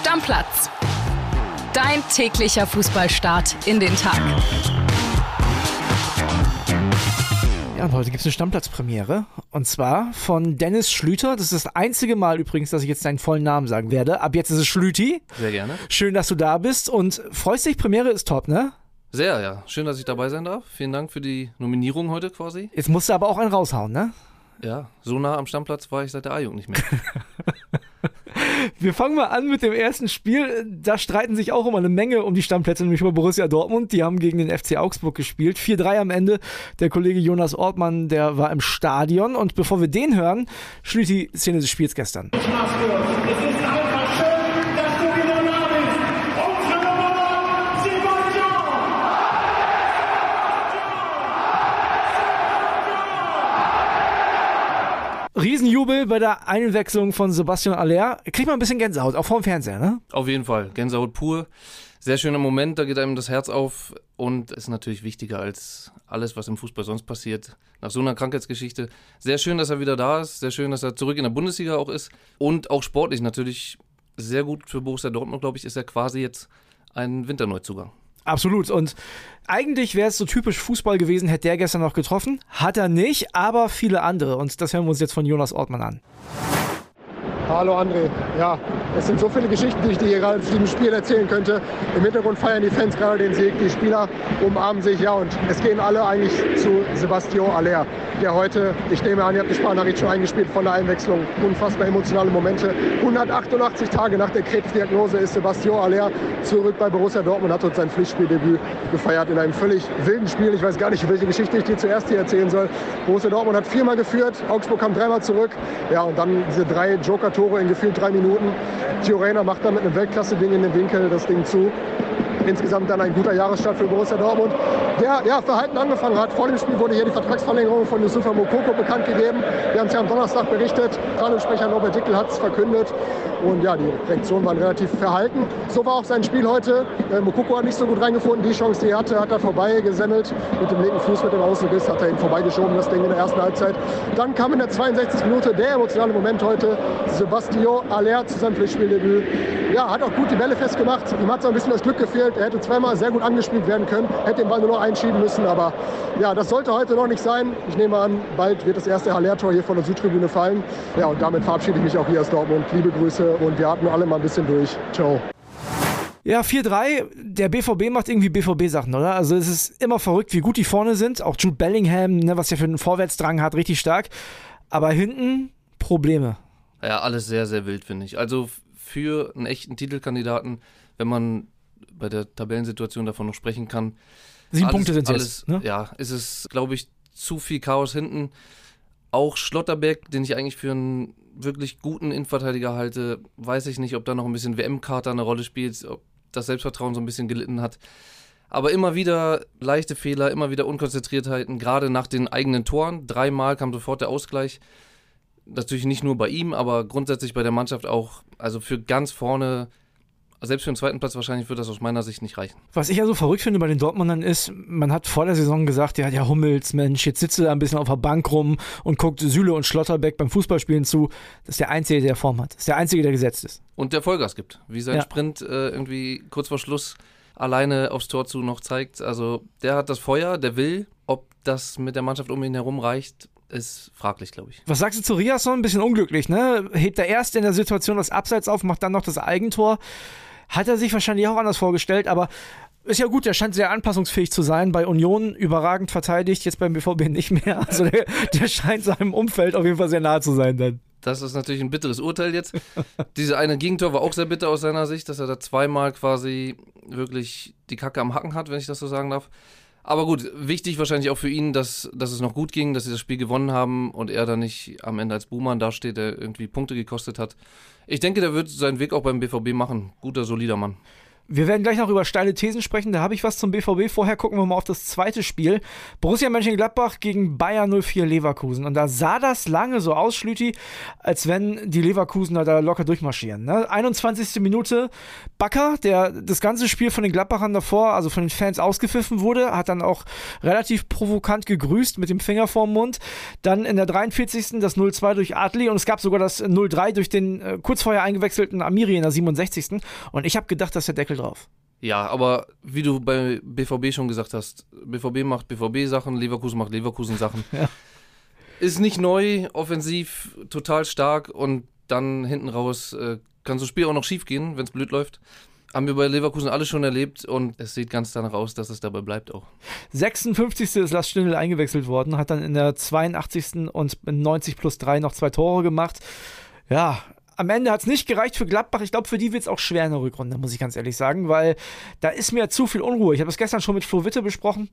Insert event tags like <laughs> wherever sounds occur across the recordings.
Stammplatz. Dein täglicher Fußballstart in den Tag. Ja, und heute gibt es eine Stammplatzpremiere. Und zwar von Dennis Schlüter. Das ist das einzige Mal übrigens, dass ich jetzt deinen vollen Namen sagen werde. Ab jetzt ist es Schlüti. Sehr gerne. Schön, dass du da bist. Und freust dich, Premiere ist top, ne? Sehr, ja. Schön, dass ich dabei sein darf. Vielen Dank für die Nominierung heute quasi. Jetzt musst du aber auch einen raushauen, ne? Ja, so nah am Stammplatz war ich seit der A-Jugend nicht mehr. <laughs> Wir fangen mal an mit dem ersten Spiel. Da streiten sich auch immer eine Menge um die Stammplätze, nämlich über Borussia Dortmund. Die haben gegen den FC Augsburg gespielt. 4-3 am Ende. Der Kollege Jonas Ortmann, der war im Stadion. Und bevor wir den hören, schließt die Szene des Spiels gestern. Es ist einfach schön, dass du wieder da bist. Unsere Nummer Sebastian! Riesenjubel bei der Einwechslung von Sebastian Aller. Kriegt man ein bisschen Gänsehaut, auch vorm Fernseher, ne? Auf jeden Fall. Gänsehaut pur. Sehr schöner Moment, da geht einem das Herz auf und ist natürlich wichtiger als alles, was im Fußball sonst passiert. Nach so einer Krankheitsgeschichte. Sehr schön, dass er wieder da ist. Sehr schön, dass er zurück in der Bundesliga auch ist. Und auch sportlich natürlich sehr gut für Borussia Dortmund, glaube ich, ist er quasi jetzt ein Winterneuzugang. Absolut. Und eigentlich wäre es so typisch Fußball gewesen, hätte der gestern noch getroffen. Hat er nicht, aber viele andere. Und das hören wir uns jetzt von Jonas Ortmann an. Hallo André. Ja, es sind so viele Geschichten, die ich dir hier gerade zu diesem Spiel erzählen könnte. Im Hintergrund feiern die Fans gerade den Sieg, die Spieler umarmen sich, ja, und es gehen alle eigentlich zu Sebastian Aller, der heute, ich nehme an, ihr habt die Sprachnachricht schon eingespielt von der Einwechslung, unfassbar emotionale Momente. 188 Tage nach der Krebsdiagnose ist Sebastian Aller zurück bei Borussia Dortmund, hat uns sein Pflichtspieldebüt gefeiert in einem völlig wilden Spiel. Ich weiß gar nicht, welche Geschichte ich dir zuerst hier erzählen soll. Borussia Dortmund hat viermal geführt, Augsburg kam dreimal zurück, ja, und dann diese drei Joker-Tore in gefühlt drei Minuten. Gio Reyna macht dann mit einem Weltklasse-Ding in den Winkel das Ding zu. Insgesamt dann ein guter Jahresstart für Borussia Dortmund, der ja, verhalten angefangen hat. Vor dem Spiel wurde hier die Vertragsverlängerung von Yusufa Mokoko bekannt gegeben. Wir haben es ja am Donnerstag berichtet. Radosprecher Norbert Dickel hat es verkündet. Und ja, die Reaktionen waren relativ verhalten. So war auch sein Spiel heute. Äh, Mokoko hat nicht so gut reingefunden. Die Chance, die er hatte, hat er vorbeigesemmelt. Mit dem linken Fuß, mit dem Außenbiss hat er ihn vorbeigeschoben, das Ding in der ersten Halbzeit. Dann kam in der 62. Minute der emotionale Moment heute. Sebastio Aller zu seinem Pflichtspieldebüt. Ja, hat auch gut die Bälle festgemacht. Ihm hat so ein bisschen das Glück gefehlt. Er hätte zweimal sehr gut angespielt werden können, hätte den Ball nur noch einschieben müssen. Aber ja, das sollte heute noch nicht sein. Ich nehme an, bald wird das erste Haller-Tor hier von der Südtribüne fallen. Ja, und damit verabschiede ich mich auch hier aus Dortmund. Liebe Grüße und wir atmen alle mal ein bisschen durch. Ciao. Ja, 4-3. Der BVB macht irgendwie BVB-Sachen, oder? Also es ist immer verrückt, wie gut die vorne sind. Auch Jude Bellingham, ne, was ja für einen Vorwärtsdrang hat, richtig stark. Aber hinten Probleme. Ja, alles sehr, sehr wild, finde ich. Also für einen echten Titelkandidaten, wenn man bei der Tabellensituation davon noch sprechen kann. Sieben alles, Punkte sind es jetzt. Ne? Ja, ist es, glaube ich, zu viel Chaos hinten. Auch Schlotterbeck, den ich eigentlich für einen wirklich guten Innenverteidiger halte, weiß ich nicht, ob da noch ein bisschen WM-Karte eine Rolle spielt, ob das Selbstvertrauen so ein bisschen gelitten hat. Aber immer wieder leichte Fehler, immer wieder Unkonzentriertheiten, gerade nach den eigenen Toren. Dreimal kam sofort der Ausgleich. Natürlich nicht nur bei ihm, aber grundsätzlich bei der Mannschaft auch. Also für ganz vorne, selbst für den zweiten Platz wahrscheinlich wird das aus meiner Sicht nicht reichen. Was ich ja so verrückt finde bei den Dortmundern ist, man hat vor der Saison gesagt, ja, der Hummels, Mensch, jetzt sitzt er da ein bisschen auf der Bank rum und guckt Süle und Schlotterbeck beim Fußballspielen zu. Das ist der Einzige, der Form hat. Das ist der Einzige, der gesetzt ist. Und der Vollgas gibt. Wie sein Ja. Sprint äh, irgendwie kurz vor Schluss alleine aufs Tor zu noch zeigt. Also der hat das Feuer, der will. Ob das mit der Mannschaft um ihn herum reicht, ist fraglich, glaube ich. Was sagst du zu Riasson? Ein bisschen unglücklich, ne? Hebt er erst in der Situation das Abseits auf, macht dann noch das Eigentor. Hat er sich wahrscheinlich auch anders vorgestellt, aber ist ja gut, der scheint sehr anpassungsfähig zu sein. Bei Union überragend verteidigt, jetzt beim BVB nicht mehr. <laughs> Also der, der scheint seinem Umfeld auf jeden Fall sehr nahe zu sein dann. Das ist natürlich ein bitteres Urteil jetzt. <laughs> Diese eine Gegentor war auch sehr bitter aus seiner Sicht, dass er da zweimal quasi wirklich die Kacke am Hacken hat, wenn ich das so sagen darf. Aber gut, wichtig wahrscheinlich auch für ihn, dass, dass es noch gut ging, dass sie das Spiel gewonnen haben und er dann nicht am Ende als Buhmann dasteht, der irgendwie Punkte gekostet hat. Ich denke, der wird seinen Weg auch beim BVB machen. Guter, solider Mann. Wir werden gleich noch über steile Thesen sprechen, da habe ich was zum BVB. Vorher gucken wir mal auf das zweite Spiel. Borussia Mönchengladbach gegen Bayern 04 Leverkusen. Und da sah das lange so aus, Schlüti, als wenn die Leverkusener da locker durchmarschieren. Ne? 21. Minute, Bakker, der das ganze Spiel von den Gladbachern davor, also von den Fans ausgepfiffen wurde, hat dann auch relativ provokant gegrüßt mit dem Finger vorm Mund. Dann in der 43. das 0-2 durch Adli und es gab sogar das 0-3 durch den äh, kurz vorher eingewechselten Amiri in der 67. Und ich habe gedacht, dass der Deckel drauf. Ja, aber wie du bei BVB schon gesagt hast, BVB macht BVB-Sachen, Leverkusen macht Leverkusen-Sachen. <laughs> Ja. Ist nicht neu, offensiv total stark und dann hinten raus äh, kann so ein Spiel auch noch schief gehen, wenn es blöd läuft. Haben wir bei Leverkusen alle schon erlebt und es sieht ganz danach aus, dass es dabei bleibt auch. 56. ist Lars Stindl eingewechselt worden, hat dann in der 82. und 90 plus 3 noch zwei Tore gemacht. Ja, am Ende hat es nicht gereicht für Gladbach. Ich glaube, für die wird es auch schwer in der Rückrunde, muss ich ganz ehrlich sagen, weil da ist mir zu viel Unruhe. Ich habe es gestern schon mit Flo Witte besprochen.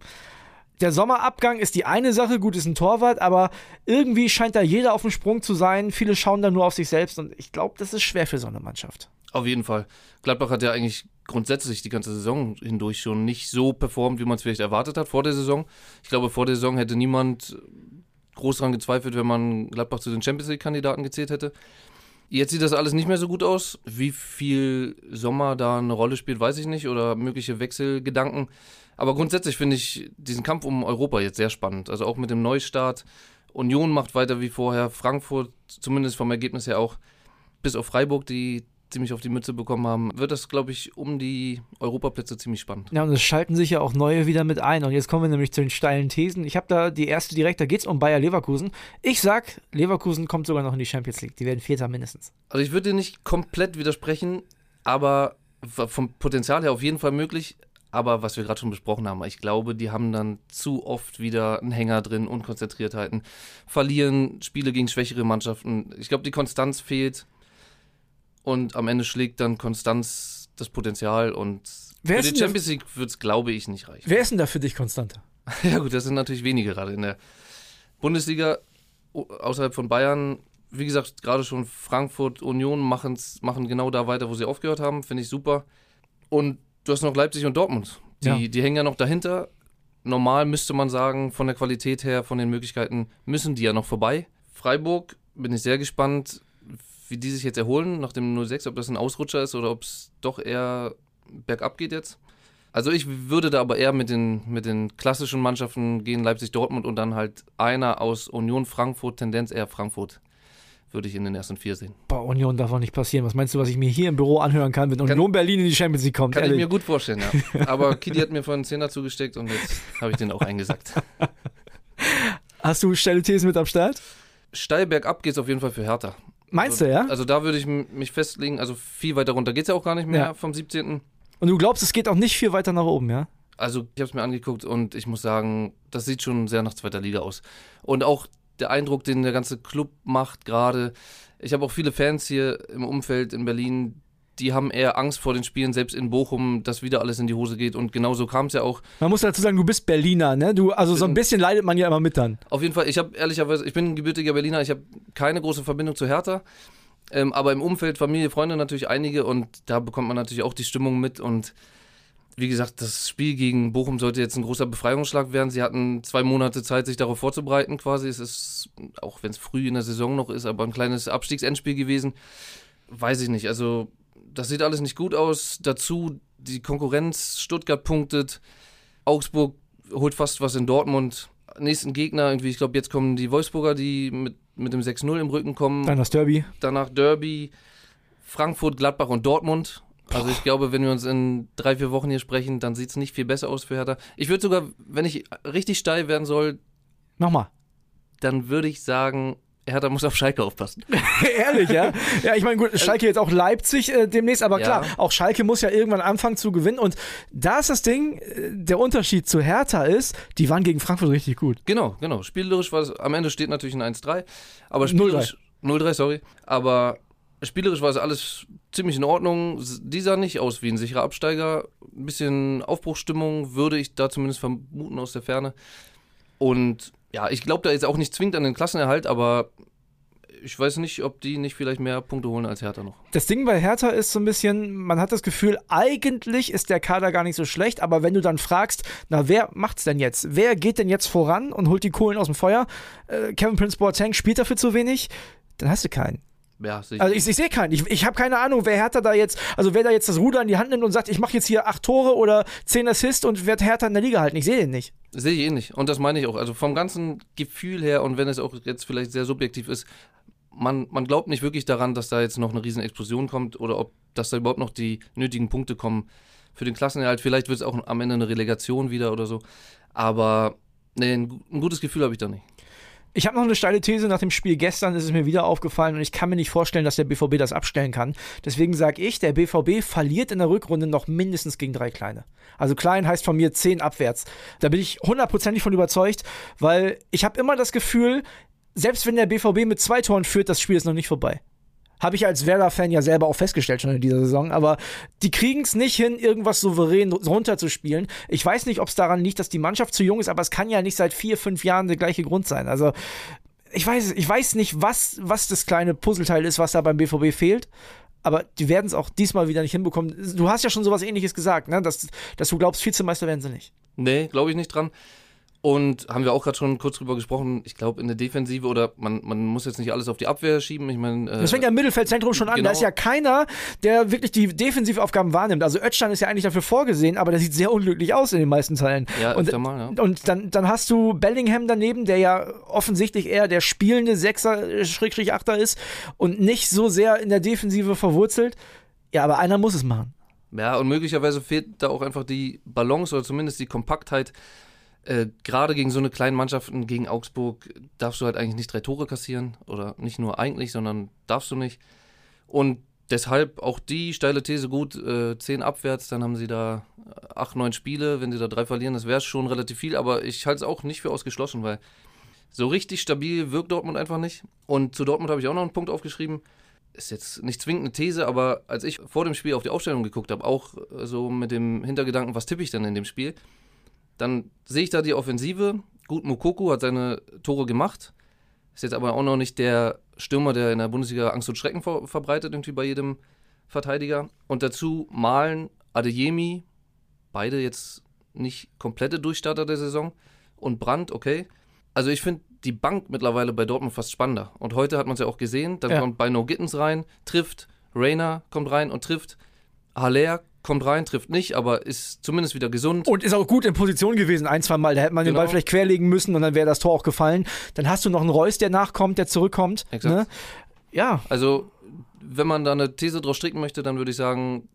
Der Sommerabgang ist die eine Sache, gut, ist ein Torwart, aber irgendwie scheint da jeder auf dem Sprung zu sein. Viele schauen da nur auf sich selbst und ich glaube, das ist schwer für so eine Mannschaft. Auf jeden Fall. Gladbach hat ja eigentlich grundsätzlich die ganze Saison hindurch schon nicht so performt, wie man es vielleicht erwartet hat vor der Saison. Ich glaube, vor der Saison hätte niemand groß daran gezweifelt, wenn man Gladbach zu den Champions League-Kandidaten gezählt hätte. Jetzt sieht das alles nicht mehr so gut aus. Wie viel Sommer da eine Rolle spielt, weiß ich nicht. Oder mögliche Wechselgedanken. Aber grundsätzlich finde ich diesen Kampf um Europa jetzt sehr spannend. Also auch mit dem Neustart. Union macht weiter wie vorher. Frankfurt, zumindest vom Ergebnis her auch, bis auf Freiburg, die ziemlich auf die Mütze bekommen haben, wird das, glaube ich, um die Europaplätze ziemlich spannend. Ja, und es schalten sich ja auch neue wieder mit ein. Und jetzt kommen wir nämlich zu den steilen Thesen. Ich habe da die erste direkt, da geht es um Bayer Leverkusen. Ich sag, Leverkusen kommt sogar noch in die Champions League. Die werden Vierter mindestens. Also ich würde dir nicht komplett widersprechen, aber vom Potenzial her auf jeden Fall möglich. Aber was wir gerade schon besprochen haben, ich glaube, die haben dann zu oft wieder einen Hänger drin, Unkonzentriertheiten, verlieren Spiele gegen schwächere Mannschaften. Ich glaube, die Konstanz fehlt und am Ende schlägt dann Konstanz das Potenzial und Wer für die Champions League wird es, glaube ich, nicht reichen. Wer ist denn da für dich konstanter? <laughs> Ja gut, das sind natürlich wenige gerade in der Bundesliga außerhalb von Bayern. Wie gesagt, gerade schon Frankfurt, Union machen's, machen genau da weiter, wo sie aufgehört haben. Finde ich super. Und du hast noch Leipzig und Dortmund. Die, Ja. die hängen ja noch dahinter. Normal müsste man sagen, von der Qualität her, von den Möglichkeiten, müssen die ja noch vorbei. Freiburg, bin ich sehr gespannt, wie die sich jetzt erholen nach dem 06, ob das ein Ausrutscher ist oder ob es doch eher bergab geht jetzt. Also ich würde da aber eher mit den, mit den klassischen Mannschaften gehen, Leipzig, Dortmund und dann halt einer aus Union Frankfurt, Tendenz eher Frankfurt, würde ich in den ersten vier sehen. Bei Union darf auch nicht passieren. Was meinst du, was ich mir hier im Büro anhören kann, wenn Union Berlin in die Champions League kommt? Kann ich Ehrlich. mir gut vorstellen, ja. <laughs> Aber Kidi hat mir vorhin einen Zehner zugesteckt und jetzt habe ich den auch eingesackt. <laughs> Hast du steile Thesen mit am Start? Steil bergab geht es auf jeden Fall für Hertha. Meinst also, du, ja? Also da würde ich mich festlegen, also viel weiter runter geht es ja auch gar nicht mehr Ja. vom 17. Und du glaubst, es geht auch nicht viel weiter nach oben, ja? Also ich habe es mir angeguckt und ich muss sagen, das sieht schon sehr nach zweiter Liga aus. Und auch der Eindruck, den der ganze Club macht gerade. Ich habe auch viele Fans hier im Umfeld in Berlin, die haben eher Angst vor den Spielen, selbst in Bochum, dass wieder alles in die Hose geht. Und genau so kam es ja auch. Man muss dazu sagen, du bist Berliner, ne? Du, also so ein Bin- bisschen leidet man ja immer mit dann. Auf jeden Fall, ich habe ehrlicherweise, ich bin ein gebürtiger Berliner, ich habe keine große Verbindung zu Hertha. Ähm, aber im Umfeld, Familie, Freunde natürlich einige und da bekommt man natürlich auch die Stimmung mit. Und wie gesagt, das Spiel gegen Bochum sollte jetzt ein großer Befreiungsschlag werden. Sie hatten zwei Monate Zeit, sich darauf vorzubereiten quasi. Es ist, auch wenn es früh in der Saison noch ist, aber ein kleines Abstiegsendspiel gewesen. Weiß ich nicht. Also, das sieht alles nicht gut aus. Dazu die Konkurrenz, Stuttgart punktet, Augsburg holt fast was in Dortmund. Nächsten Gegner, irgendwie, ich glaube, jetzt kommen die Wolfsburger, die mit, mit dem 6-0 im Rücken kommen Dann das Derby. danach Derby, Frankfurt, Gladbach und Dortmund. Also ich glaube, wenn wir uns in drei, vier Wochen hier sprechen, dann sieht es nicht viel besser aus für Hertha. Ich würde sogar, wenn ich richtig steil werden soll, Nochmal. dann würde ich sagen, Hertha muss auf Schalke aufpassen. <laughs> Ehrlich, ja? Ja, ich meine, gut, Schalke jetzt auch Leipzig äh, demnächst, aber Ja. klar, auch Schalke muss ja irgendwann anfangen zu gewinnen. Und da ist das Ding, äh, der Unterschied zu Hertha ist, die waren gegen Frankfurt richtig gut. Genau, genau. Spielerisch war es, am Ende steht natürlich ein 1-3, aber spielerisch, 0-3, sorry, aber spielerisch war es alles ziemlich in Ordnung. Die sah nicht aus wie ein sicherer Absteiger. Ein bisschen Aufbruchsstimmung würde ich da zumindest vermuten aus der Ferne. Und ja, ich glaube da jetzt auch nicht zwingend an den Klassenerhalt, aber ich weiß nicht, ob die nicht vielleicht mehr Punkte holen als Hertha noch. Das Ding bei Hertha ist so ein bisschen, man hat das Gefühl, eigentlich ist der Kader gar nicht so schlecht, aber wenn du dann fragst, na, wer macht's denn jetzt? Wer geht denn jetzt voran und holt die Kohlen aus dem Feuer? Äh, Kevin Prince Boateng spielt dafür zu wenig? Dann hast du keinen. Ja, sicher. Also ich, ich sehe keinen. Ich, ich habe keine Ahnung, wer Hertha da jetzt, also wer da jetzt das Ruder in die Hand nimmt und sagt, ich mache jetzt hier acht Tore oder zehn Assists und werde Hertha in der Liga halten. Ich sehe den nicht. Sehe ich ähnlich. Und das meine ich auch. Also vom ganzen Gefühl her und wenn es auch jetzt vielleicht sehr subjektiv ist, man, man glaubt nicht wirklich daran, dass da jetzt noch eine riesen Explosion kommt oder ob dass da überhaupt noch die nötigen Punkte kommen für den Klassenerhalt. Vielleicht wird es auch am Ende eine Relegation wieder oder so. Aber nee, ein, ein gutes Gefühl habe ich da nicht. Ich habe noch eine steile These. Nach dem Spiel gestern ist es mir wieder aufgefallen und ich kann mir nicht vorstellen, dass der BVB das abstellen kann. Deswegen sage ich, der BVB verliert in der Rückrunde noch mindestens gegen drei Kleine. Also klein heißt von mir zehn abwärts. Da bin ich hundertprozentig von überzeugt, weil ich habe immer das Gefühl, selbst wenn der BVB mit zwei Toren führt, das Spiel ist noch nicht vorbei. Habe ich als Werder-Fan ja selber auch festgestellt schon in dieser Saison. Aber die kriegen es nicht hin, irgendwas souverän runterzuspielen. Ich weiß nicht, ob es daran liegt, dass die Mannschaft zu jung ist, aber es kann ja nicht seit vier, fünf Jahren der gleiche Grund sein. Also ich weiß, ich weiß nicht, was, was das kleine Puzzleteil ist, was da beim BVB fehlt. Aber die werden es auch diesmal wieder nicht hinbekommen. Du hast ja schon sowas ähnliches gesagt, ne? dass, dass du glaubst, Vizemeister werden sie nicht. Nee, glaube ich nicht dran. Und haben wir auch gerade schon kurz drüber gesprochen, ich glaube in der Defensive oder man, man muss jetzt nicht alles auf die Abwehr schieben. Ich meine. Äh, Das fängt ja im Mittelfeldzentrum schon an. genau. Da ist ja keiner, der wirklich die Defensivaufgaben wahrnimmt. Also Özcan ist ja eigentlich dafür vorgesehen, aber der sieht sehr unglücklich aus in den meisten Teilen. Ja, und, öfter mal, ja. und dann, dann hast du Bellingham daneben, der ja offensichtlich eher der spielende Sechser, Schrägstrich Achter ist und nicht so sehr in der Defensive verwurzelt. Ja, aber einer muss es machen. Ja, und möglicherweise fehlt da auch einfach die Balance oder zumindest die Kompaktheit. Äh, Gerade gegen so eine kleine Mannschaften, gegen Augsburg, darfst du halt eigentlich nicht drei Tore kassieren. Oder nicht nur eigentlich, sondern darfst du nicht. Und deshalb auch die steile These gut, äh, zehn abwärts, dann haben sie da äh, acht, neun Spiele. Wenn sie da drei verlieren, das wäre schon relativ viel. Aber ich halte es auch nicht für ausgeschlossen, weil so richtig stabil wirkt Dortmund einfach nicht. Und zu Dortmund habe ich auch noch einen Punkt aufgeschrieben. Ist jetzt nicht zwingend eine These, aber als ich vor dem Spiel auf die Aufstellung geguckt habe, auch äh, so mit dem Hintergedanken, was tippe ich denn in dem Spiel, dann sehe ich da die Offensive. Gut, Mokoko hat seine Tore gemacht. Ist jetzt aber auch noch nicht der Stürmer, der in der Bundesliga Angst und Schrecken ver verbreitet, irgendwie bei jedem Verteidiger. Und dazu Malen, Adeyemi, beide jetzt nicht komplette Durchstarter der Saison. Und Brandt, okay. Also ich finde die Bank mittlerweile bei Dortmund fast spannender. Und heute hat man es ja auch gesehen. Dann Ja. kommt Bino Gittens rein, trifft. Rainer kommt rein und trifft. Haller kommt rein, trifft nicht, aber ist zumindest wieder gesund. Und ist auch gut in Position gewesen, ein, zwei Mal. Da hätte man den Genau. Ball vielleicht querlegen müssen und dann wäre das Tor auch gefallen. Dann hast du noch einen Reus, der nachkommt, der zurückkommt. Exakt. Ne? Ja, Also, wenn man da eine These draus stricken möchte, dann würde ich sagen,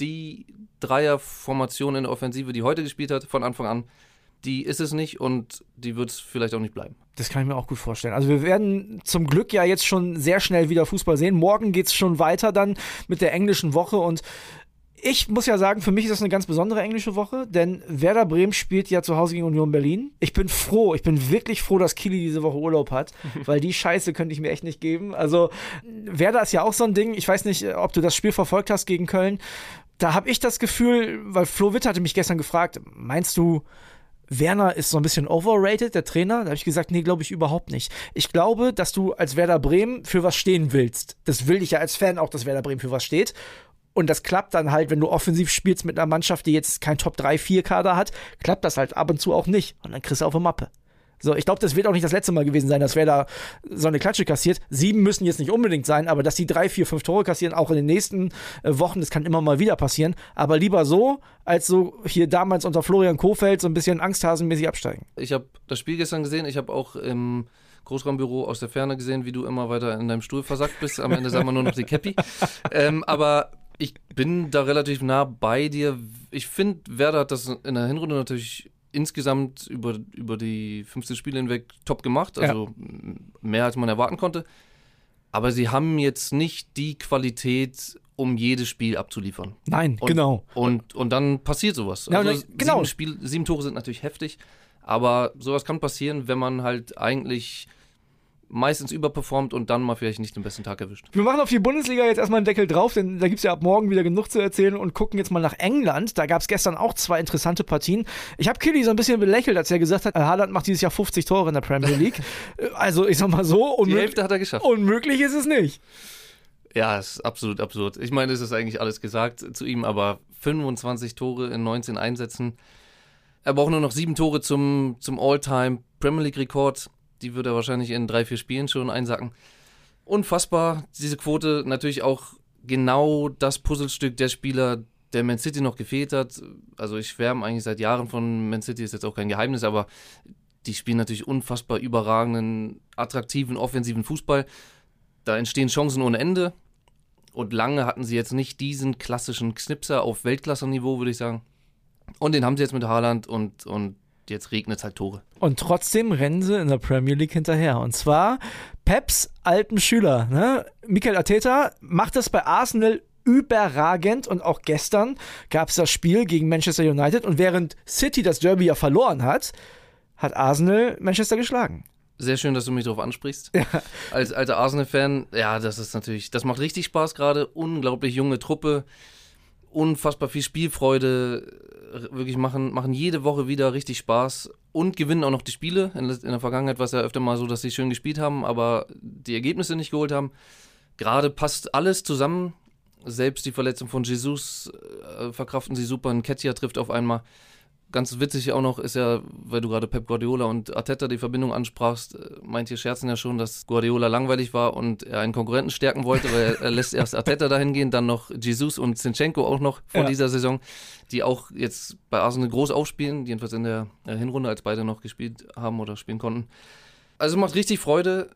die Dreierformation in der Offensive, die heute gespielt hat, von Anfang an, die ist es nicht und die wird es vielleicht auch nicht bleiben. Das kann ich mir auch gut vorstellen. Also wir werden zum Glück ja jetzt schon sehr schnell wieder Fußball sehen. Morgen geht's schon weiter dann mit der englischen Woche und ich muss ja sagen, für mich ist das eine ganz besondere englische Woche, denn Werder Bremen spielt ja zu Hause gegen Union Berlin. Ich bin froh, ich bin wirklich froh, dass Kili diese Woche Urlaub hat, <laughs> weil die Scheiße könnte ich mir echt nicht geben. Also Werder ist ja auch so ein Ding. Ich weiß nicht, ob du das Spiel verfolgt hast gegen Köln. Da habe ich das Gefühl, weil Flo Witt hatte mich gestern gefragt, meinst du, Werner ist so ein bisschen overrated, der Trainer. Da habe ich gesagt, nee, glaube ich überhaupt nicht. Ich glaube, dass du als Werder Bremen für was stehen willst. Das will ich ja als Fan auch, dass Werder Bremen für was steht. Und das klappt dann halt, wenn du offensiv spielst mit einer Mannschaft, die jetzt kein Top 3, 4 Kader hat, klappt das halt ab und zu auch nicht. Und dann kriegst du auf eine Mappe. So, ich glaube, das wird auch nicht das letzte Mal gewesen sein, dass Werder so eine Klatsche kassiert. Sieben müssen jetzt nicht unbedingt sein, aber dass die drei, vier, fünf Tore kassieren, auch in den nächsten äh, Wochen, das kann immer mal wieder passieren. Aber lieber so, als so hier damals unter Florian Kofeld so ein bisschen angsthasenmäßig absteigen. Ich habe das Spiel gestern gesehen, ich habe auch im Großraumbüro aus der Ferne gesehen, wie du immer weiter in deinem Stuhl versackt bist. Am Ende sagen wir nur noch die Cappy. <laughs> ähm, aber ich bin da relativ nah bei dir. Ich finde, Werder hat das in der Hinrunde natürlich insgesamt über, über die 15 Spiele hinweg top gemacht. Also m- mehr als man erwarten konnte. Aber sie haben jetzt nicht die Qualität, um jedes Spiel abzuliefern. Nein, Und, genau. Und, und dann passiert sowas. Ja, also dann- genau. sieben, Spiel, sieben Tore sind natürlich heftig, aber sowas kann passieren, wenn man halt eigentlich meistens überperformt und dann mal vielleicht nicht den besten Tag erwischt. Wir machen auf die Bundesliga jetzt erstmal einen Deckel drauf, denn da gibt es ja ab morgen wieder genug zu erzählen und gucken jetzt mal nach England. Da gab es gestern auch zwei interessante Partien. Ich habe Killy so ein bisschen belächelt, als er gesagt hat, Haaland macht dieses Jahr 50 Tore in der Premier League. <laughs> also ich sag mal so, Die Hälfte hat er geschafft. unmöglich ist es nicht. Ja, ist absolut absurd. Ich meine, es ist eigentlich alles gesagt zu ihm, aber 25 Tore in 19 Einsätzen. Er braucht nur noch sieben Tore zum, zum All-Time Premier League-Rekord. Die wird er wahrscheinlich in drei, vier Spielen schon einsacken. Unfassbar, diese Quote. Natürlich auch genau das Puzzlestück der Spieler, der Man City noch gefehlt hat. Also ich schwärme eigentlich seit Jahren von Man City, ist jetzt auch kein Geheimnis, aber die spielen natürlich unfassbar überragenden, attraktiven, offensiven Fußball. Da entstehen Chancen ohne Ende. Und lange hatten sie jetzt nicht diesen klassischen Knipser auf Weltklasse-Niveau, würde ich sagen. Und den haben sie jetzt mit Haaland und, und jetzt regnet es halt Tore. Und trotzdem rennen sie in der Premier League hinterher. Und zwar Peps alten Schüler. Ne? Mikel Arteta macht das bei Arsenal überragend und auch gestern gab es das Spiel gegen Manchester United und während City das Derby ja verloren hat, hat Arsenal Manchester geschlagen. Sehr schön, dass du mich darauf ansprichst. Als alter Arsenal-Fan, ja, das ist natürlich, das macht richtig Spaß gerade. Unglaublich junge Truppe, unfassbar viel Spielfreude, wirklich machen, machen jede Woche wieder richtig Spaß und gewinnen auch noch die Spiele. In, in der Vergangenheit war es ja öfter mal so, dass sie schön gespielt haben, aber die Ergebnisse nicht geholt haben. Gerade passt alles zusammen. Selbst die Verletzung von Jesus äh, verkraften sie super. Ein Ketia trifft auf einmal. Ganz witzig auch noch ist ja, weil du gerade Pep Guardiola und Arteta die Verbindung ansprachst, äh, manche scherzen ja schon, dass Guardiola langweilig war und er einen Konkurrenten stärken wollte, weil er, er <laughs> lässt erst Arteta dahin gehen, dann noch Jesus und Zinchenko auch noch vor Ja. dieser Saison, die auch jetzt bei Arsenal groß aufspielen, jedenfalls in der äh, Hinrunde, als beide noch gespielt haben oder spielen konnten. Also macht richtig Freude.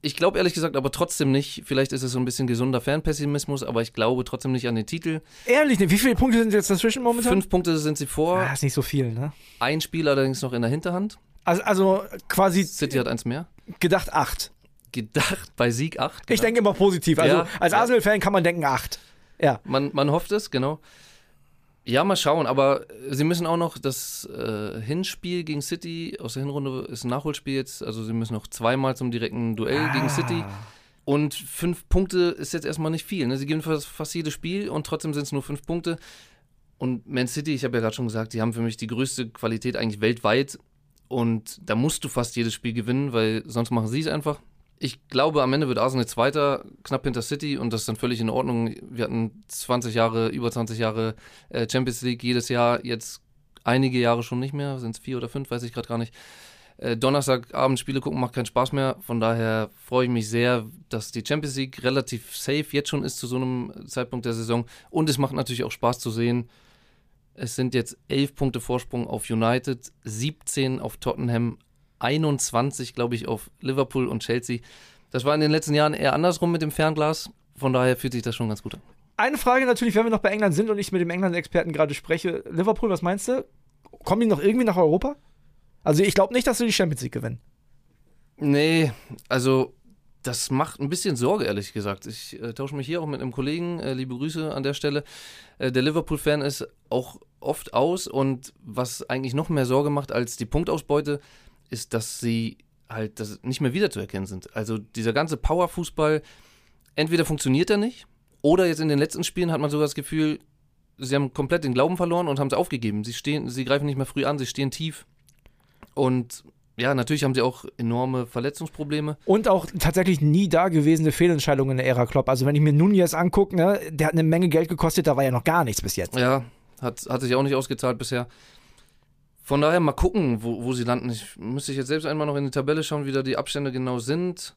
Ich glaube ehrlich gesagt aber trotzdem nicht, vielleicht ist es so ein bisschen gesunder Fanpessimismus, aber ich glaube trotzdem nicht an den Titel. Ehrlich, wie viele Punkte sind jetzt dazwischen momentan? Fünf Punkte sind sie vor, Ah, ist nicht so viel, ne? ein Spiel allerdings noch in der Hinterhand. Also, also quasi City hat eins mehr. gedacht acht. Gedacht bei Sieg 8. Ich denke immer positiv. Also Ja, als ja. Arsenal-Fan kann man denken acht. Ja. Man, man hofft es, genau. Ja, mal schauen, aber sie müssen auch noch das äh, Hinspiel gegen City aus der Hinrunde ist ein Nachholspiel jetzt, also sie müssen noch zweimal zum direkten Duell gegen City. Und fünf Punkte ist jetzt erstmal nicht viel. Ne? Sie gewinnen fast, fast jedes Spiel und trotzdem sind es nur fünf Punkte. Und Man City, ich habe ja gerade schon gesagt, die haben für mich die größte Qualität eigentlich weltweit. Und da musst du fast jedes Spiel gewinnen, weil sonst machen sie es einfach. Ich glaube, am Ende wird Arsenal Zweiter, knapp hinter City und das ist dann völlig in Ordnung. Wir hatten 20 Jahre, über 20 Jahre äh, Champions League jedes Jahr, jetzt einige Jahre schon nicht mehr, sind es vier oder fünf, weiß ich gerade gar nicht. Äh, Donnerstagabend Spiele gucken macht keinen Spaß mehr, von daher freue ich mich sehr, dass die Champions League relativ safe jetzt schon ist zu so einem Zeitpunkt der Saison und es macht natürlich auch Spaß zu sehen, es sind jetzt 11 Punkte Vorsprung auf United, 17 auf Tottenham, 21, glaube ich, auf Liverpool und Chelsea. Das war in den letzten Jahren eher andersrum mit dem Fernglas. Von daher fühlt sich das schon ganz gut an. Eine Frage natürlich, wenn wir noch bei England sind und ich mit dem England-Experten gerade spreche. Liverpool, was meinst du? Kommen die noch irgendwie nach Europa? Also ich glaube nicht, dass sie die Champions League gewinnen. Nee, also das macht ein bisschen Sorge, ehrlich gesagt. Ich äh, tausche mich hier auch mit einem Kollegen, äh, liebe Grüße an der Stelle. Äh, der Liverpool-Fan ist auch oft aus und was eigentlich noch mehr Sorge macht als die Punktausbeute, ist, dass sie halt dass nicht mehr wiederzuerkennen sind. Also dieser ganze Power-Fußball, entweder funktioniert er nicht oder jetzt in den letzten Spielen hat man sogar das Gefühl, sie haben komplett den Glauben verloren und haben es aufgegeben. Sie stehen, sie greifen nicht mehr früh an, sie stehen tief. Und ja, natürlich haben sie auch enorme Verletzungsprobleme. Und auch tatsächlich nie dagewesene Fehlentscheidungen in der Ära Klopp. Also wenn ich mir Nunez angucke, ne, der hat eine Menge Geld gekostet, da war ja noch gar nichts bis jetzt. Ja, hat, hat sich auch nicht ausgezahlt bisher. Von daher mal gucken, wo, wo sie landen. Ich müsste jetzt selbst einmal noch in die Tabelle schauen, wie da die Abstände genau sind.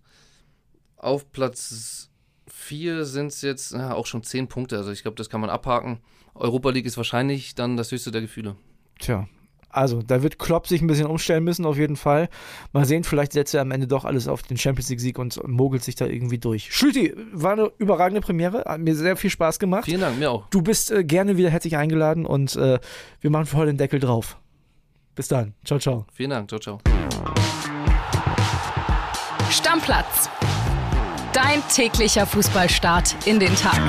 Auf Platz 4 sind es jetzt ja, auch schon 10 Punkte. Also ich glaube, das kann man abhaken. Europa League ist wahrscheinlich dann das höchste der Gefühle. Tja. Also, da wird Klopp sich ein bisschen umstellen müssen, auf jeden Fall. Mal sehen, vielleicht setzt er am Ende doch alles auf den Champions League-Sieg und mogelt sich da irgendwie durch. Schulti, war eine überragende Premiere, hat mir sehr viel Spaß gemacht. Vielen Dank, mir auch. Du bist äh, gerne wieder herzlich eingeladen und äh, wir machen für heute den Deckel drauf. Bis dann. Ciao, ciao. Vielen Dank. Ciao, ciao. Stammplatz. Dein täglicher Fußballstart in den Tag.